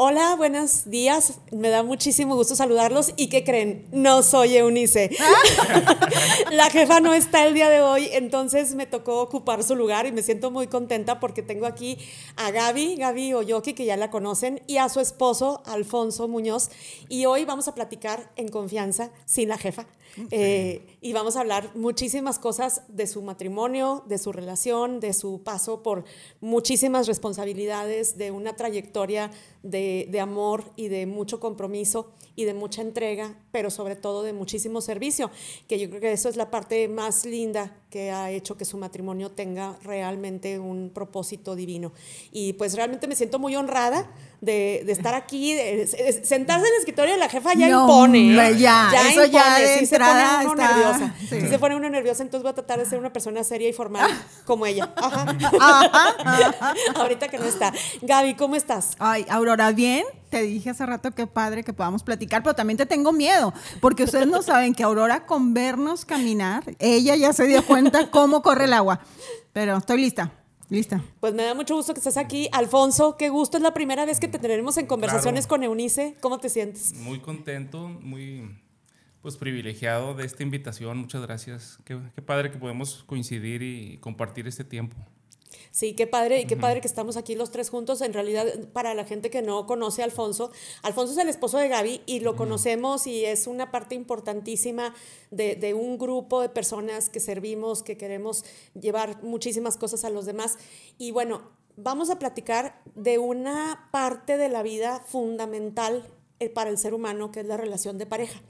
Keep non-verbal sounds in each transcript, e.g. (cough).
Hola, buenos días. Me da muchísimo gusto saludarlos. ¿Y qué creen? No soy Eunice. (laughs) la jefa no está el día de hoy, entonces me tocó ocupar su lugar y me siento muy contenta porque tengo aquí a Gaby, Gaby Oyoki, que ya la conocen, y a su esposo, Alfonso Muñoz. Y hoy vamos a platicar en confianza, sin la jefa. Eh, y vamos a hablar muchísimas cosas de su matrimonio, de su relación, de su paso por muchísimas responsabilidades, de una trayectoria de, de, amor y de mucho compromiso y de mucha entrega, pero sobre todo de muchísimo servicio, que yo creo que eso es la parte más linda que ha hecho que su matrimonio tenga realmente un propósito divino. Y pues realmente me siento muy honrada de, de estar aquí, de, sentarse en el escritorio de la jefa ya impone. Ya, ya eso impone, ya sí se pone uno está, nerviosa. sí. Sí se pone uno nerviosa, entonces voy a tratar de ser una persona seria y formal como ella. (laughs) Ajá. Ahorita que no está. Gaby, ¿cómo estás? Ay, Aurora, bien. Te dije hace rato que padre que podamos platicar, pero también te tengo miedo, porque ustedes no saben que Aurora con vernos caminar, ella ya se dio cuenta cómo corre el agua. Pero estoy lista. Lista. Pues me da mucho gusto que estés aquí. Alfonso, qué gusto. Es la primera vez que te tendremos en conversaciones Claro. con Eunice. ¿Cómo te sientes? Muy contento, muy pues privilegiado de esta invitación. Muchas gracias. Qué, qué padre que podemos coincidir y compartir este tiempo. Sí, qué padre y qué padre que estamos aquí los tres juntos. En realidad, para la gente que no conoce a Alfonso, Alfonso es el esposo de Gaby y lo conocemos y es una parte importantísima de, de un grupo de personas que servimos, que queremos llevar muchísimas cosas a los demás. Y bueno, vamos a platicar de una parte de la vida fundamental eh, para el ser humano, que es la relación de pareja.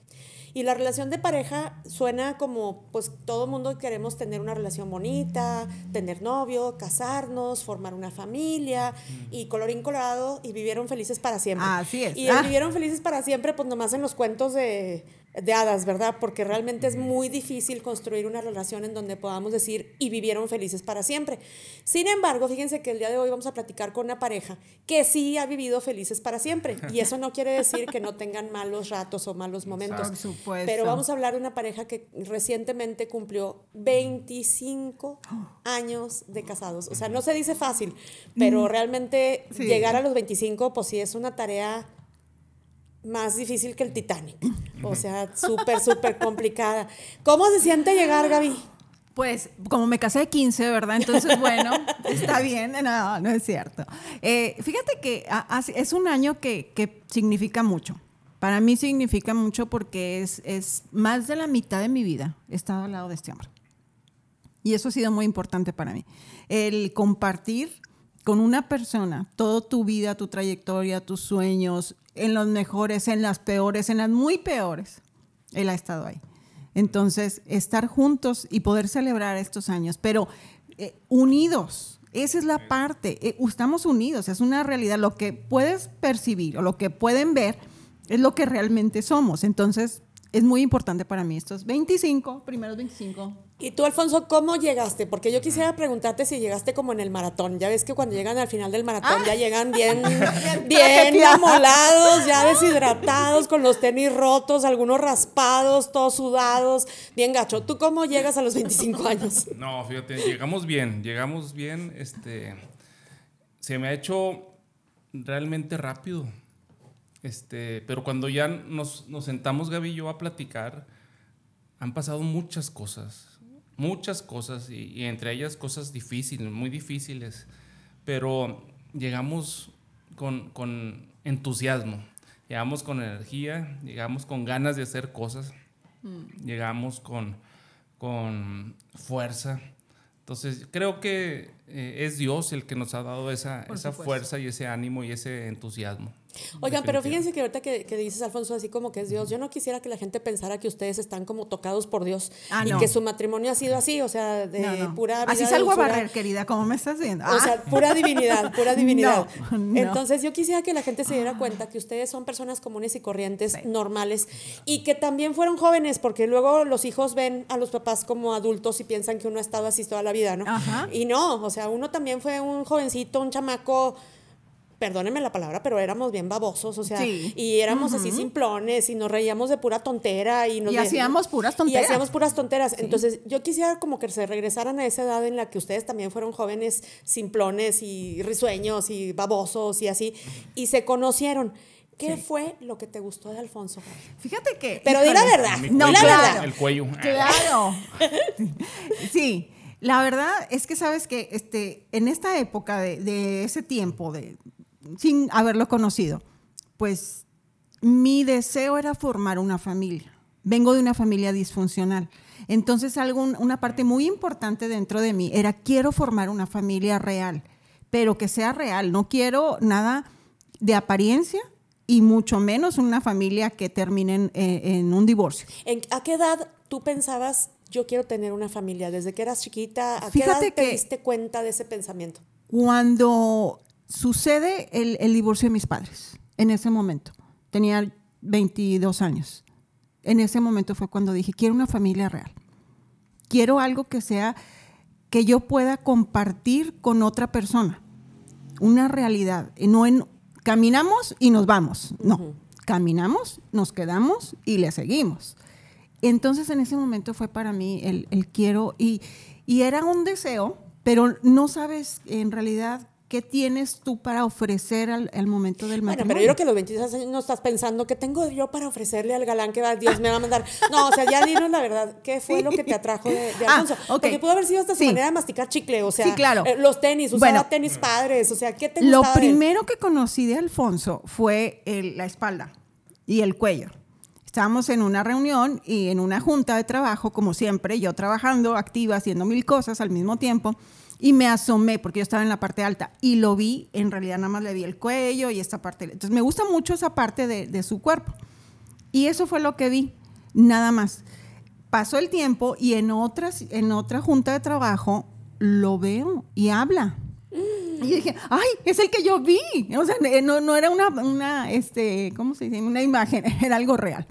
Y la relación de pareja suena como, pues todo mundo queremos tener una relación bonita, tener novio, casarnos, formar una familia y colorín colorado y vivieron felices para siempre. Así es. Y Ah. vivieron felices para siempre, pues nomás en los cuentos de, de hadas, ¿verdad? Porque realmente es muy difícil construir una relación en donde podamos decir y vivieron felices para siempre. Sin embargo, fíjense que el día de hoy vamos a platicar con una pareja que sí ha vivido felices para siempre. Y eso no quiere decir que no tengan malos ratos o malos momentos. Por supuesto. Pero vamos a hablar de una pareja que recientemente cumplió 25 (gasps) años de casados. O sea, no se dice fácil, pero realmente Sí. llegar a los 25, pues sí es una tarea más difícil que el Titanic. O sea, súper, súper complicada. ¿Cómo se siente llegar, Gaby? Pues como me casé de 15, ¿verdad? Entonces, bueno, está bien. No, no es cierto. Eh, fíjate que es un año que, que significa mucho. Para mí significa mucho porque es, es más de la mitad de mi vida he estado al lado de este hombre. Y eso ha sido muy importante para mí. El compartir con una persona toda tu vida, tu trayectoria, tus sueños, en los mejores, en las peores, en las muy peores. Él ha estado ahí. Entonces, estar juntos y poder celebrar estos años, pero eh, unidos. Esa es la parte. Eh, estamos unidos, es una realidad. Lo que puedes percibir o lo que pueden ver es lo que realmente somos. Entonces, es muy importante para mí estos 25, primeros 25. Y tú, Alfonso, ¿cómo llegaste? Porque yo quisiera preguntarte si llegaste como en el maratón. Ya ves que cuando llegan al final del maratón ya llegan bien, (laughs) bien amolados, ya (laughs) deshidratados, con los tenis rotos, algunos raspados, todos sudados, bien gacho. ¿Tú cómo llegas a los 25 años? (laughs) No, fíjate, llegamos bien, llegamos bien. Este, se me ha hecho realmente rápido. Este, pero cuando ya nos, nos sentamos Gaby y yo a platicar, han pasado muchas cosas, muchas cosas, y, y entre ellas cosas difíciles, muy difíciles, pero llegamos con, con entusiasmo, llegamos con energía, llegamos con ganas de hacer cosas, llegamos con, con fuerza. Entonces, creo que eh, es Dios el que nos ha dado esa, esa fuerza y ese ánimo y ese entusiasmo. Oigan, pero fíjense que ahorita que, que dices, Alfonso, así como que es Dios, yo no quisiera que la gente pensara que ustedes están como tocados por Dios Ah, y no. que su matrimonio ha sido así, o sea, de No, no. pura vida Así salgo a barrer, querida, como me estás viendo. O sea, pura divinidad, pura (laughs) divinidad. No, no. Entonces yo quisiera que la gente se diera cuenta que ustedes son personas comunes y corrientes, normales, y que también fueron jóvenes, porque luego los hijos ven a los papás como adultos y piensan que uno ha estado así toda la vida, ¿no? Ajá. Y no, o sea, uno también fue un jovencito, un chamaco perdónenme la palabra, pero éramos bien babosos, o sea, Sí. y éramos así simplones y nos reíamos de pura tontera y nos Y de- hacíamos puras Y tonteras. hacíamos puras tonteras. Entonces, yo quisiera como que se regresaran a esa edad en la que ustedes también fueron jóvenes simplones y risueños y babosos y así y se conocieron. ¿Qué fue lo que te gustó de Alfonso? Fíjate que. Pero di la verdad, No, la claro. verdad. El cuello. Claro. (laughs) (laughs) Sí, la verdad es que sabes que este, en esta época de, de ese tiempo, de, sin haberlo conocido, pues mi deseo era formar una familia. Vengo de una familia disfuncional. Entonces, algo, una parte muy importante dentro de mí era quiero formar una familia real, pero que sea real. No quiero nada de apariencia y mucho menos una familia que termine en, eh, en un divorcio. ¿En- ¿A qué edad tú pensabas, yo quiero tener una familia? ¿Desde que eras chiquita? ¿A Fíjate qué edad te que- diste cuenta de ese pensamiento? Cuando sucede el, el divorcio de mis padres, en ese momento, tenía 22 años. En ese momento fue cuando dije, quiero una familia real. Quiero algo que sea, que yo pueda compartir con otra persona. Una realidad. y No en, caminamos y nos vamos. No. Caminamos, nos quedamos y le seguimos. Entonces en ese momento fue para mí el, el quiero y, y era un deseo, pero no sabes en realidad qué tienes tú para ofrecer al, al momento del Bueno, matrimonio. pero yo creo que los 22 años no estás pensando que tengo yo para ofrecerle al galán que va, Dios me va a mandar. No, o sea, ya dinos la verdad, ¿qué fue Sí. lo que te atrajo de, de (laughs) Ah, Alfonso? ok. Porque pudo haber sido hasta su Sí. manera de masticar chicle, o sea, Sí, claro. eh, los tenis, usaba Bueno. tenis padres, o sea, ¿qué te Lo primero que conocí de Alfonso fue el- la espalda y el cuello. Estábamos en una reunión y en una junta de trabajo, como siempre, yo trabajando, activa, haciendo mil cosas al mismo tiempo, y me asomé, porque yo estaba en la parte alta, y lo vi, en realidad nada más le vi el cuello y esta parte. Entonces me gusta mucho esa parte de, de su cuerpo. Y eso fue lo que vi, nada más. Pasó el tiempo y en, otras, en otra junta de trabajo lo veo y habla. Y yo dije, ay, es el que yo vi. O sea, eh, no, no era una, una, este, ¿cómo se dice? Una imagen, (laughs) era algo real.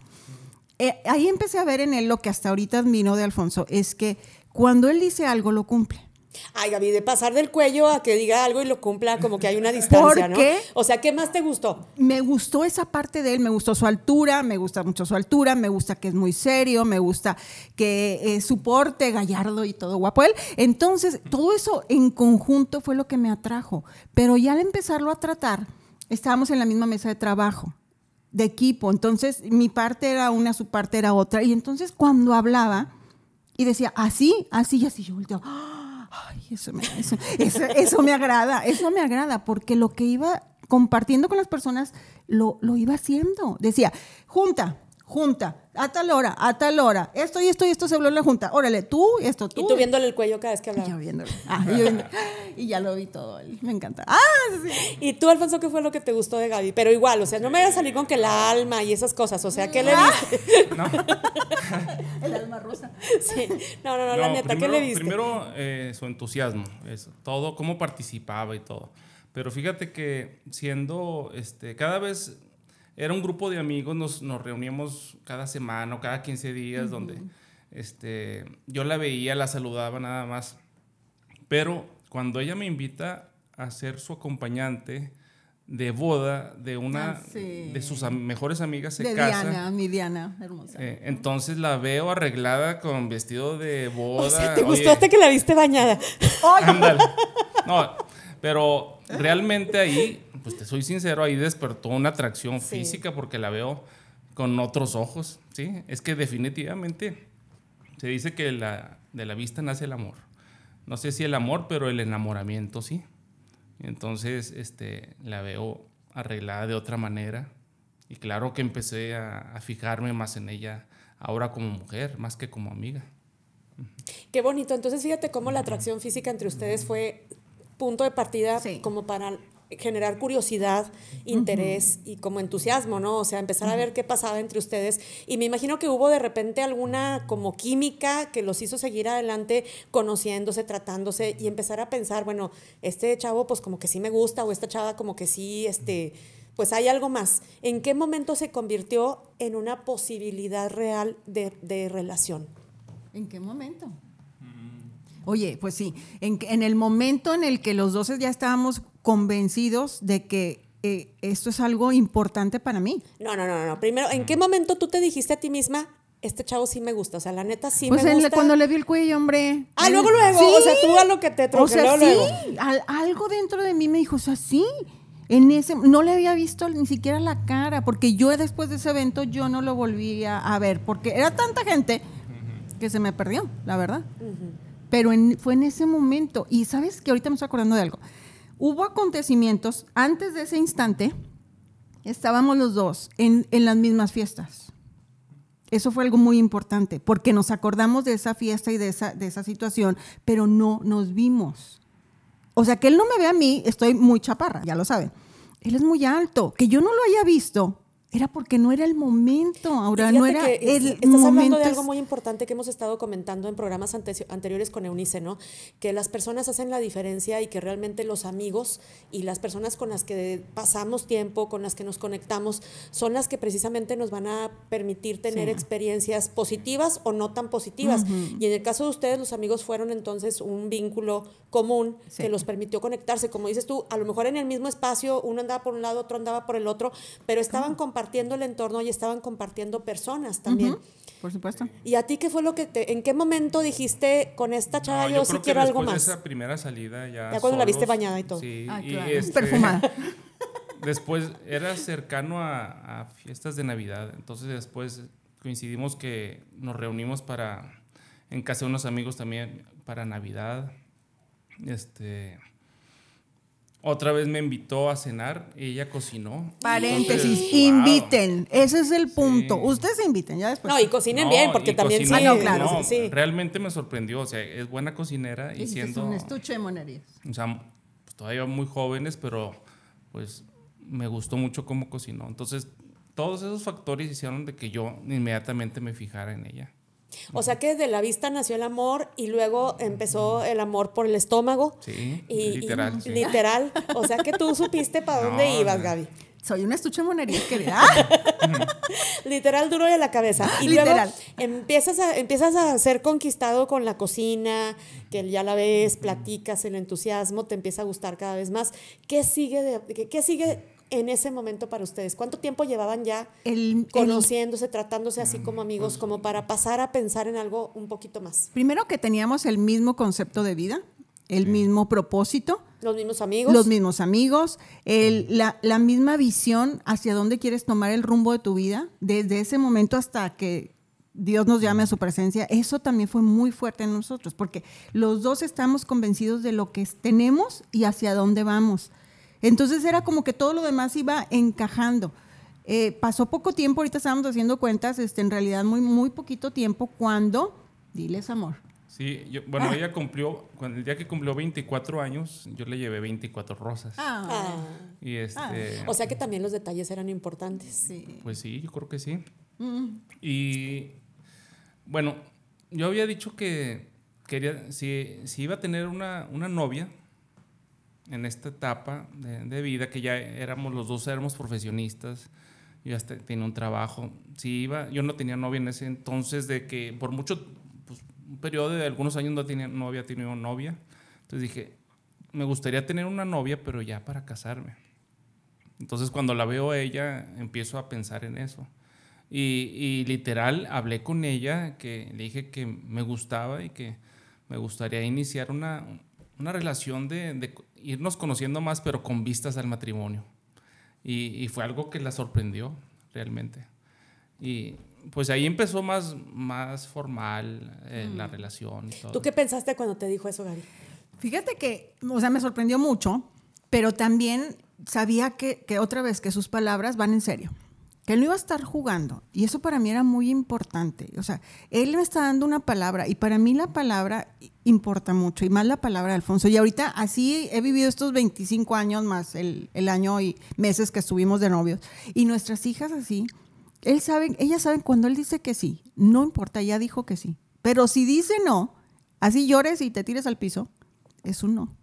Eh, ahí empecé a ver en él lo que hasta ahorita admiro de Alfonso, es que cuando él dice algo, lo cumple. Ay, Gaby, de pasar del cuello a que diga algo y lo cumpla, como que hay una (laughs) distancia, ¿no? qué? O sea, ¿qué más te gustó? me gustó esa parte de él, me gustó su altura, me gusta mucho su altura, me gusta que es muy serio, me gusta que eh, su porte gallardo y todo guapo él. Entonces, todo eso en conjunto fue lo que me atrajo. Pero ya al empezarlo a tratar, estábamos en la misma mesa de trabajo, de equipo. Entonces, mi parte era una, su parte era otra. Y entonces, cuando hablaba y decía así, así y así, yo volteaba. ¡ah! Eso me, eso- eso me agrada, eso me agrada, porque lo que iba compartiendo con las personas lo, lo iba haciendo. Decía, junta, junta, a tal hora, a tal hora, esto y esto y esto se habló en la junta. Órale, tú, esto, tú. Y tú viéndole el cuello cada vez que Y yo hablaba. viéndolo. Ah, y, yo viendo- y ya lo vi todo. Me encanta. Ah, sí. Y tú, Alfonso, ¿qué fue lo que te gustó de Gaby? Pero igual, o sea, no me vayas a salir con que la alma y esas cosas. O sea, ¿qué le Ah. viste? (laughs) El alma rosa. Sí. No, no, no, la No, neta, primero, ¿qué le viste? Primero, eh, su entusiasmo, eso, todo, cómo participaba y todo. Pero fíjate que siendo, este, cada vez era un grupo de amigos, nos, nos reuníamos cada semana o cada 15 días, donde este, yo la veía, la saludaba nada más. Pero cuando ella me invita a ser su acompañante de boda de una Ah, sí. de sus am- mejores amigas, se De casa. Diana, mi Diana, hermosa. Eh, entonces la veo arreglada con vestido de boda. O sea, ¿te Oye, gustó hasta que la viste bañada? ándale. No, pero realmente ahí, pues te soy sincero, ahí despertó una atracción Sí. física porque la veo con otros ojos, ¿sí? Es que definitivamente se dice que la, de la vista nace el amor. No sé si el amor, pero el enamoramiento sí. Entonces, este, la veo arreglada de otra manera. Y claro que empecé a, a fijarme más en ella ahora como mujer, más que como amiga. Qué bonito. Entonces, fíjate cómo la atracción física entre ustedes fue punto de partida Sí. como para generar curiosidad, interés y como entusiasmo, ¿no? O sea, empezar a ver qué pasaba entre ustedes. Y me imagino que hubo de repente alguna como química que los hizo seguir adelante conociéndose, tratándose y empezar a pensar, bueno, este chavo pues como que sí me gusta o esta chava como que sí, este, pues hay algo más. ¿En qué momento se convirtió en una posibilidad real de, de relación? ¿En qué momento? Oye, pues sí, en, en el momento en el que los dos ya estábamos convencidos de que eh, esto es algo importante para mí. No, no, no, no. Primero, ¿en qué momento tú te dijiste a ti misma, este chavo sí me gusta? O sea, la neta sí Pues me gusta. cuando le vi el cuello, hombre. Ah, luego, luego. Sí. O sea, tú a lo que te O sea, luego. sí, al- algo dentro de mí me dijo, o sea, sí. En ese, no le había visto ni siquiera la cara, porque yo después de ese evento yo no lo volví a, a ver, porque era tanta gente que se me perdió, la verdad. Pero en- fue en ese momento. Y sabes que ahorita me estoy acordando de algo. Hubo acontecimientos antes de ese instante, estábamos los dos en, en las mismas fiestas. Eso fue algo muy importante, porque nos acordamos de esa fiesta y de esa, de esa situación, pero no nos vimos. O sea, que él no me ve a mí, estoy muy chaparra, ya lo saben. Él es muy alto. Que yo no lo haya visto, era porque no era el momento, ahora no era el estás momento. hablando de algo muy importante que hemos estado comentando en programas ante- anteriores con Eunice, ¿no? Que las personas hacen la diferencia y que realmente los amigos y las personas con las que pasamos tiempo, con las que nos conectamos, son las que precisamente nos van a permitir tener Sí. experiencias positivas o no tan positivas. Y en el caso de ustedes, los amigos fueron entonces un vínculo común Sí. que los permitió conectarse. Como dices tú, a lo mejor en el mismo espacio, uno andaba por un lado, otro andaba por el otro, pero estaban compartiendo el entorno y estaban compartiendo personas también. Ujú, Por supuesto. ¿Y a ti qué fue lo que te, en qué momento dijiste con esta chava No, yo, sí creo que quiero algo más? de esa primera salida ya. Ya cuando la viste solos, bañada y todo. Sí, Ah, y claro. este, Perfumada. (laughs) Después era cercano a, a fiestas de Navidad. Entonces después coincidimos que nos reunimos para en casa de unos amigos también para Navidad. Este otra vez me invitó a cenar, ella cocinó. Paréntesis, Entonces, wow. inviten. Ese es el punto. Sí. Ustedes inviten, ya después. no, y cocinen No, bien, porque también sí. cocinó- Ah, no, claro. no, sí. Realmente me sorprendió, o sea, es buena cocinera y Es siendo un estuche de monerías. o sea, pues, todavía muy jóvenes, pero pues me gustó mucho cómo cocinó. Entonces, todos esos factores hicieron de que yo inmediatamente me fijara en ella. O sea que de la vista nació el amor y luego empezó el amor por el estómago. Sí, Y, literal. y- sí. literal. O sea que tú (laughs) supiste para dónde No, ibas, no. Gaby. Soy un estuche de monerías, querida. ¡Ah! (laughs) Literal duro de la cabeza. Y Literal. luego empiezas a, empiezas a ser conquistado con la cocina, que ya la ves, platicas, el entusiasmo te empieza a gustar cada vez más. ¿Qué sigue, de, qué, qué sigue en ese momento para ustedes? ¿Cuánto tiempo llevaban ya El- el- conociéndose, tratándose así como pues amigos, como para pasar a pensar en algo un poquito más? primero que teníamos el mismo concepto de vida, el mismo propósito, Los mismos amigos. los mismos amigos, el- la, la misma visión hacia dónde quieres tomar el rumbo de tu vida, desde ese momento hasta que Dios nos llame a su presencia, eso también fue muy fuerte en nosotros, porque los dos estamos convencidos de lo que tenemos y hacia dónde vamos. Entonces era como que todo lo demás iba encajando. Eh, pasó poco tiempo, ahorita estábamos haciendo cuentas, este, en realidad muy, muy poquito tiempo, cuando, diles amor, Sí, yo- bueno, ella cumplió, cuando el día que cumplió 24 años, yo le llevé 24 rosas. Ah, Y este, o sea que también los detalles eran importantes. sí. pues sí, yo creo que sí. Mm. Y bueno, yo había dicho que quería, si, si iba a tener una, una novia en esta etapa de, de vida, que ya éramos los dos, éramos profesionistas, yo ya tenía un trabajo, si iba, yo no tenía novia en ese entonces, de que por mucho, pues, un periodo de algunos años no, tenía, no había tenido novia, entonces dije, me gustaría tener una novia, pero ya para casarme. Entonces cuando la veo a ella, empiezo a pensar en eso. Y, y literal hablé con ella, que le dije que me gustaba y que me gustaría iniciar una, una relación de, de irnos conociendo más, pero con vistas al matrimonio. Y, y fue algo que la sorprendió realmente. Y pues ahí empezó más, más formal eh, la relación y todo. ¿Tú qué pensaste cuando te dijo eso, Gaby? Fíjate que, o sea, me sorprendió mucho, pero también sabía que, que otra vez que sus palabras van en serio, que él no iba a estar jugando. Y eso para mí era muy importante. O sea, él me está dando una palabra y para mí la palabra importa mucho y más la palabra de Alfonso. Y ahorita así he vivido estos 25 años más el, el año y meses que estuvimos de novios. Y nuestras hijas así, él sabe, ellas saben cuando él dice que sí, no importa, ya dijo que sí. Pero si dice no, así llores y te tires al piso, es un no.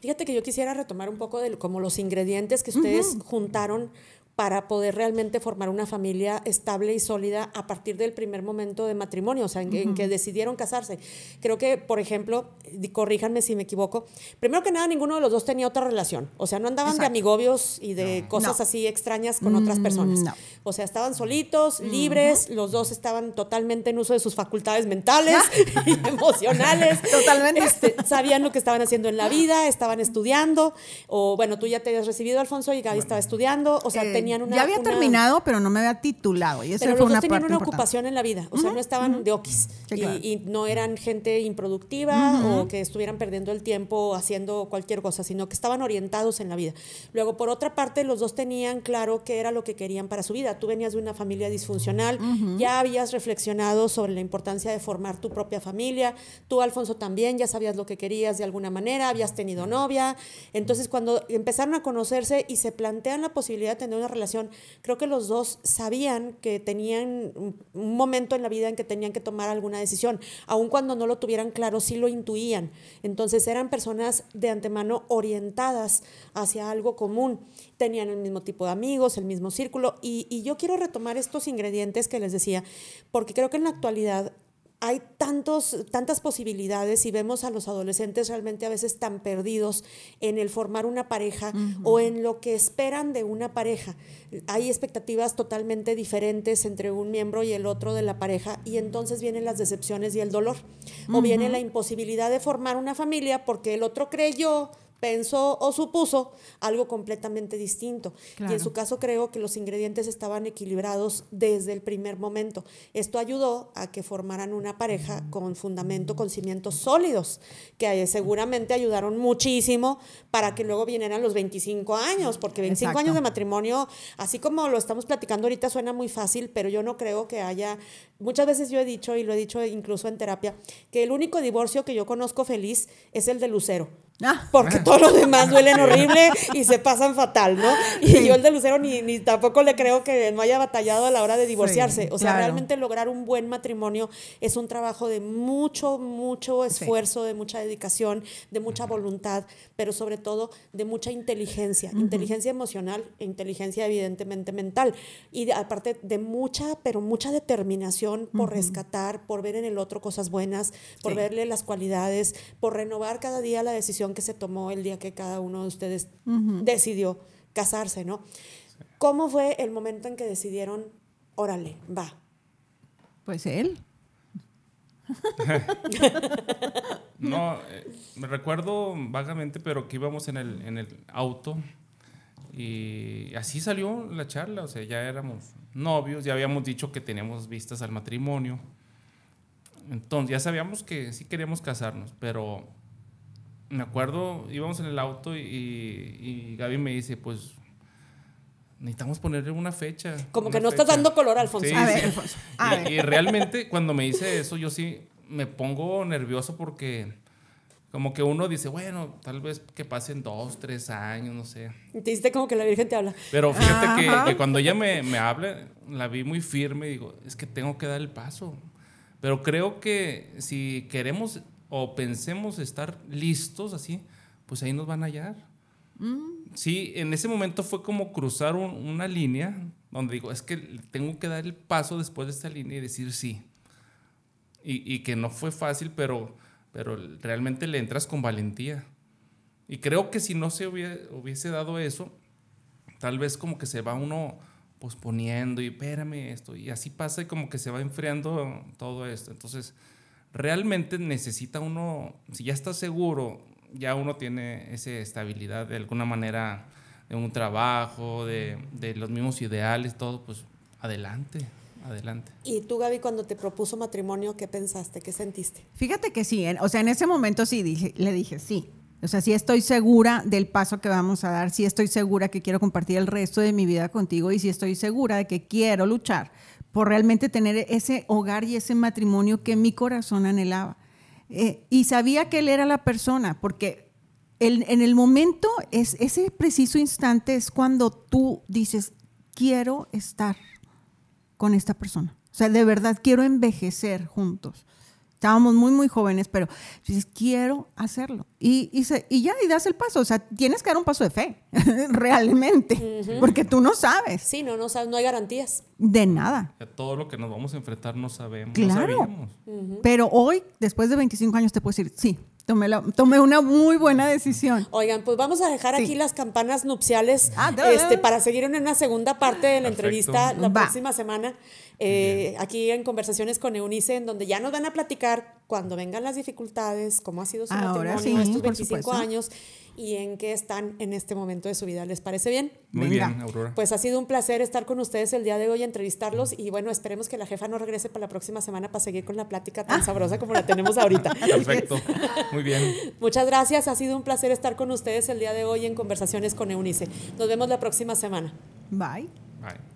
Fíjate que yo quisiera retomar un poco de como los ingredientes que ustedes juntaron para poder realmente formar una familia estable y sólida a partir del primer momento de matrimonio, o sea, en, que decidieron casarse. Creo que, por ejemplo, corríjanme si me equivoco, primero que nada, ninguno de los dos tenía otra relación, o sea, no andaban de amigobios y de cosas así extrañas con otras mm, personas. O sea, estaban solitos, libres, los dos estaban totalmente en uso de sus facultades mentales (laughs) y emocionales. Totalmente. Este, sabían lo que estaban haciendo en la vida, estaban estudiando, o bueno, tú ya te habías recibido, Alfonso, y Gaby estaba estudiando, o sea, eh, ya había terminado, pero no me había titulado. Y eso pero fue los una tenían una ocupación en la vida. O sea, no estaban de okis. y, no eran gente improductiva o que estuvieran perdiendo el tiempo haciendo cualquier cosa, sino que estaban orientados en la vida. Luego, por otra parte, los dos tenían claro qué era lo que querían para su vida. Tú venías de una familia disfuncional, ya habías reflexionado sobre la importancia de formar tu propia familia. Tú, Alfonso, también ya sabías lo que querías de alguna manera, habías tenido novia. Entonces, cuando empezaron a conocerse y se plantean la posibilidad de tener una relación, creo que los dos sabían que tenían un momento en la vida en que tenían que tomar alguna decisión, aun cuando no lo tuvieran claro, sí lo intuían. Entonces eran personas de antemano orientadas hacia algo común, tenían el mismo tipo de amigos, el mismo círculo, y, y yo quiero retomar estos ingredientes que les decía, porque creo que en la actualidad hay tantos, tantas posibilidades y vemos a los adolescentes realmente a veces tan perdidos en el formar una pareja o en lo que esperan de una pareja. Hay expectativas totalmente diferentes entre un miembro y el otro de la pareja y entonces vienen las decepciones y el dolor. O viene la imposibilidad de formar una familia porque el otro creyó pensó o supuso algo completamente distinto. Y en su caso creo que los ingredientes estaban equilibrados desde el primer momento. Esto ayudó a que formaran una pareja con fundamento, con cimientos sólidos, que seguramente ayudaron muchísimo para que luego vinieran los 25 años, porque 25 años de matrimonio, así como lo estamos platicando ahorita, suena muy fácil, pero yo no creo que haya, muchas veces yo he dicho, y lo he dicho incluso en terapia, que el único divorcio que yo conozco feliz es el de Lucero. Porque todos los demás duelen horrible y se pasan fatal, ¿no? Y yo el de Lucero ni, ni, tampoco le creo que no haya batallado a la hora de divorciarse. o sea, realmente lograr un buen matrimonio es un trabajo de mucho, mucho esfuerzo, de mucha dedicación, de mucha voluntad, pero sobre todo de mucha inteligencia, inteligencia emocional e inteligencia evidentemente mental. Y aparte de mucha, pero mucha determinación por rescatar, por ver en el otro cosas buenas, por verle las cualidades, por renovar cada día la decisión que se tomó el día que cada uno de ustedes decidió casarse, ¿no? ¿Cómo fue el momento en que decidieron, órale, va? Pues él. (laughs) no, eh, me recuerdo vagamente, pero que íbamos en el, en el auto y así salió la charla, o sea, ya éramos novios, ya habíamos dicho que teníamos vistas al matrimonio. Entonces, ya sabíamos que sí queríamos casarnos, pero me acuerdo, íbamos en el auto y, y Gaby me dice, pues necesitamos ponerle una fecha. Como que no estás dando color, Alfonso. a ver, Alfonso. y, realmente cuando me dice eso, yo sí me pongo nervioso porque como que uno dice, bueno, tal vez que pasen dos, tres años, no sé. te diste como que la Virgen te habla. Pero fíjate que, que, cuando ella me, me habla, la vi muy firme y digo, es que tengo que dar el paso. Pero creo que si queremos o pensemos estar listos así, pues ahí nos van a hallar. Mm. Sí, en ese momento fue como cruzar una línea donde digo, es que tengo que dar el paso después de esta línea y decir sí. Y, y, que no fue fácil, pero, pero realmente le entras con valentía. Y creo que si no se hubiese, hubiese dado eso, tal vez como que se va uno posponiendo y espérame esto, y así pasa y como que se va enfriando todo esto. Entonces, realmente necesita uno, si ya está seguro, ya uno tiene esa estabilidad de alguna manera de un trabajo, de, de los mismos ideales, todo, pues adelante. Adelante. ¿Y tú, Gaby, cuando te propuso matrimonio, qué pensaste? ¿Qué sentiste? Fíjate que sí, o sea, en ese momento sí dije, le dije sí. O sea, sí estoy segura del paso que vamos a dar, sí estoy segura que quiero compartir el resto de mi vida contigo y sí estoy segura de que quiero luchar por realmente tener ese hogar y ese matrimonio que mi corazón anhelaba. Eh, y sabía que él era la persona, porque en el momento, es, ese preciso instante es cuando tú dices, quiero estar con esta persona. O sea, de verdad quiero envejecer juntos. Estábamos muy, muy jóvenes, pero dices, quiero hacerlo. Y, y, se- y ya, y das el paso. O sea, tienes que dar un paso de fe, (laughs) realmente, porque tú no sabes Sí, no, no, sabes, no hay garantías. de nada. Ya todo lo que nos vamos a enfrentar no sabemos. Claro. No sabíamos. Pero hoy, después de 25 años, te puedo decir, sí, tomé, la, tomé una muy buena decisión. Oigan, pues vamos a dejar Sí. aquí las campanas nupciales Ah, este, para seguir en una segunda parte de la Perfecto. entrevista la Va. próxima semana. eh, aquí en Conversaciones con Eunice, en donde ya nos van a platicar cuando vengan las dificultades, cómo ha sido su Ahora matrimonio sí, estos por 25 supuesto. años y en qué están en este momento de su vida. ¿Les parece bien? Muy Venga. bien, Aurora. Pues ha sido un placer estar con ustedes el día de hoy, entrevistarlos y bueno, esperemos que la jefa no regrese para la próxima semana para seguir con la plática Ah. tan sabrosa como la tenemos ahorita. (laughs) Perfecto. Muy bien. Muchas gracias, ha sido un placer estar con ustedes el día de hoy en Conversaciones con Eunice. Nos vemos la próxima semana. Bye. Bye.